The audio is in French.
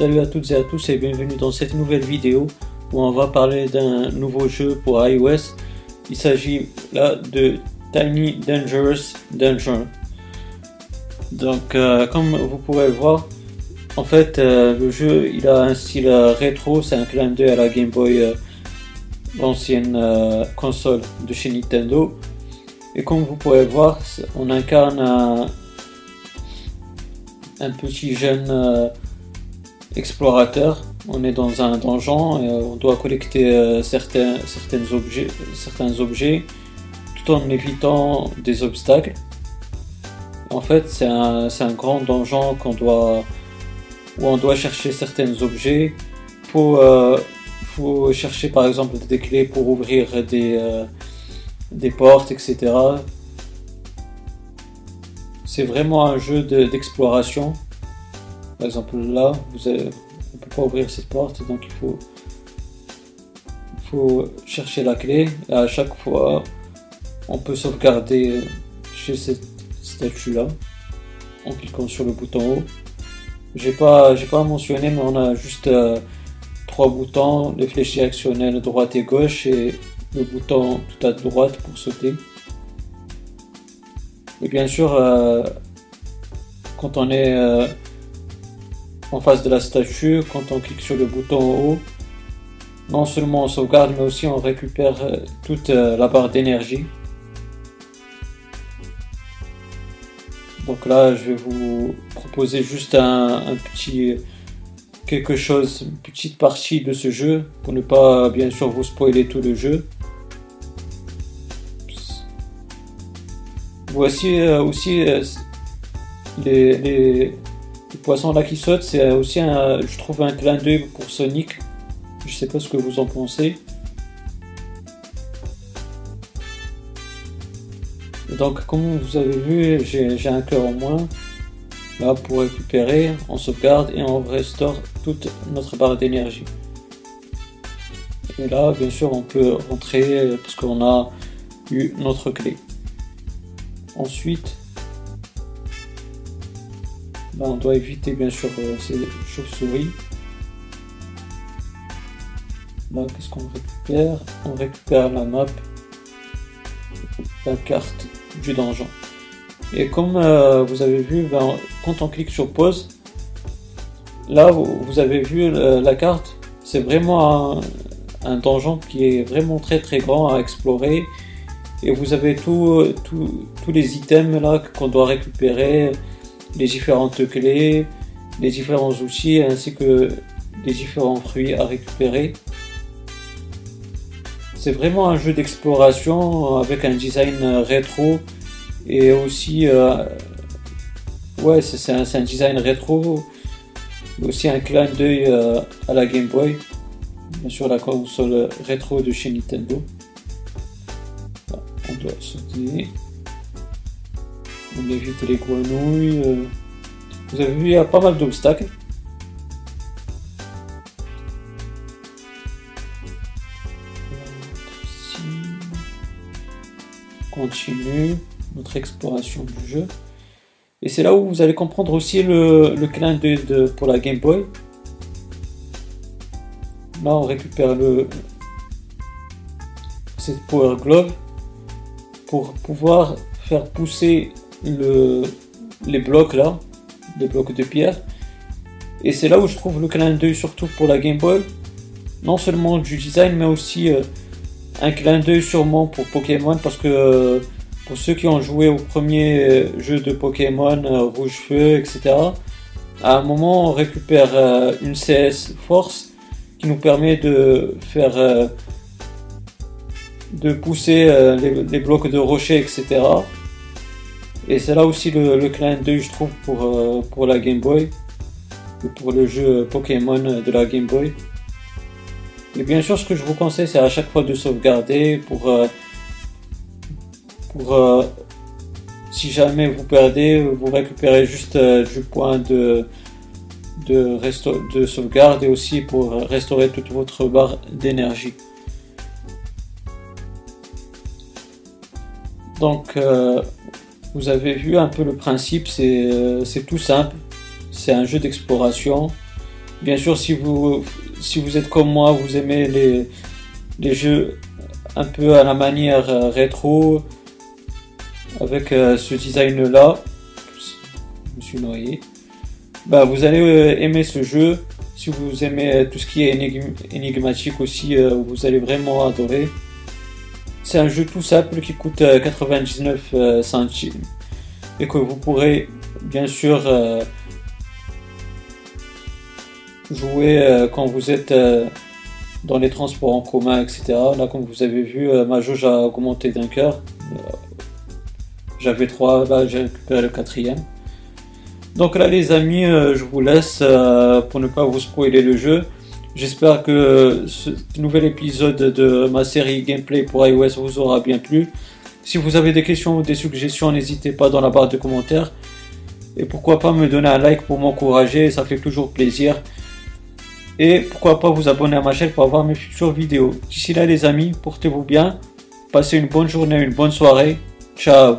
Salut à toutes et à tous et bienvenue dans cette nouvelle vidéo où on va parler d'un nouveau jeu pour iOS. Il s'agit là de Tiny Dangerous Dungeon. Donc euh, comme vous pouvez le voir, en fait euh, le jeu il a un style euh, rétro, c'est un clin d'œil à la Game Boy, l'ancienne console de chez Nintendo. Et comme vous pouvez le voir, on incarne un, un petit jeune explorateur. On est dans un donjon et on doit collecter certains, certains, objets, tout en évitant des obstacles. En fait, c'est un, grand donjon qu'on doit, où on doit chercher certains objets. Faut, euh, chercher par exemple des clés pour ouvrir euh, des portes, etc. C'est vraiment un jeu d'exploration. Par exemple, là, vous avez, on ne peut pas ouvrir cette porte, donc il faut, il faut chercher la clé. À chaque fois, on peut sauvegarder chez cette statue là en cliquant sur le bouton haut. J'ai pas, j'ai pas mentionné, mais on a juste euh, trois boutons les flèches directionnelles droite et gauche et le bouton tout à droite pour sauter. Et bien sûr, euh, quand on est euh, en face de la statue, quand on clique sur le bouton haut, non seulement on sauvegarde, mais aussi on récupère toute la barre d'énergie. Donc là, je vais vous proposer juste un, petit quelque chose, une petite partie de ce jeu pour ne pas bien sûr vous spoiler tout le jeu. Voici euh, aussi euh, les, poissons là qui sautent, c'est aussi un, je trouve un clin d'œil pour Sonic. Je sais pas ce que vous en pensez. Donc comme vous avez vu, j'ai un cœur en moins. Là pour récupérer, on sauvegarde et on restaure toute notre barre d'énergie. Et là, bien sûr, on peut rentrer parce qu'on a eu notre clé. Ensuite, on doit éviter bien sûr euh, ces chauves-souris. Là, qu'est-ce qu'on récupère? On récupère la map, la carte du donjon. Et comme euh, vous avez vu, ben, quand on clique sur pause, là vous, avez vu la carte, c'est vraiment un, donjon qui est vraiment très très grand à explorer. Et vous avez tous les items là qu'on doit récupérer, les différentes clés, les différents outils ainsi que les différents fruits à récupérer. C'est vraiment un jeu d'exploration avec un design rétro et aussi euh, ouais c'est un, design rétro aussi un clin d'œil euh, à la Game Boy bien sûr la console rétro de chez Nintendo on doit sauter on évite les grenouilles euh. vous avez vu il y a pas mal d'obstacles continue notre exploration du jeu. Et c'est là où vous allez comprendre aussi le, clin d'œil de, pour la Game Boy. Là, on récupère le cette Power Glove pour pouvoir faire pousser le, les blocs là, les blocs de pierre. Et c'est là où je trouve le clin d'œil surtout pour la Game Boy. Non seulement du design, mais aussi euh, un clin d'œil sûrement pour Pokémon parce que euh, pour ceux qui ont joué au premier jeu de Pokémon, euh, Rouge Feu, etc., à un moment on récupère une CS Force qui nous permet de faire de pousser les, blocs de rocher, etc. Et c'est là aussi le, clin d'œil, je trouve, pour, pour la Game Boy et pour le jeu Pokémon de la Game Boy. Et bien sûr, ce que je vous conseille, c'est à chaque fois de sauvegarder pour pour euh, si jamais vous perdez, vous récupérez juste euh, du point de, de, de sauvegarde et aussi pour restaurer toute votre barre d'énergie. Donc euh, vous avez vu un peu le principe, c'est tout simple, c'est un jeu d'exploration. Bien sûr, si vous, si vous êtes comme moi, vous aimez les, les jeux un peu à la manière euh, rétro, avec euh, ce design là, je me suis noyé, bah, vous allez euh, aimer ce jeu. Si vous aimez tout ce qui est énigmatique aussi, vous allez vraiment adorer. C'est un jeu tout simple qui coûte 99 centimes et que vous pourrez bien sûr jouer quand vous êtes dans les transports en commun, etc. Là, comme vous avez vu, euh, ma jauge a augmenté d'un cœur. Euh, j'avais trois, là j'ai récupéré le quatrième. Donc là, les amis, euh, je vous laisse pour ne pas vous spoiler le jeu. J'espère que ce nouvel épisode de ma série gameplay pour iOS vous aura bien plu. Si vous avez des questions ou des suggestions, n'hésitez pas dans la barre de commentaires. Et pourquoi pas me donner un like pour m'encourager, ça fait toujours plaisir. Et pourquoi pas vous abonner à ma chaîne pour avoir mes futures vidéos. D'ici là les amis, portez-vous bien. Passez une bonne journée, une bonne soirée. Ciao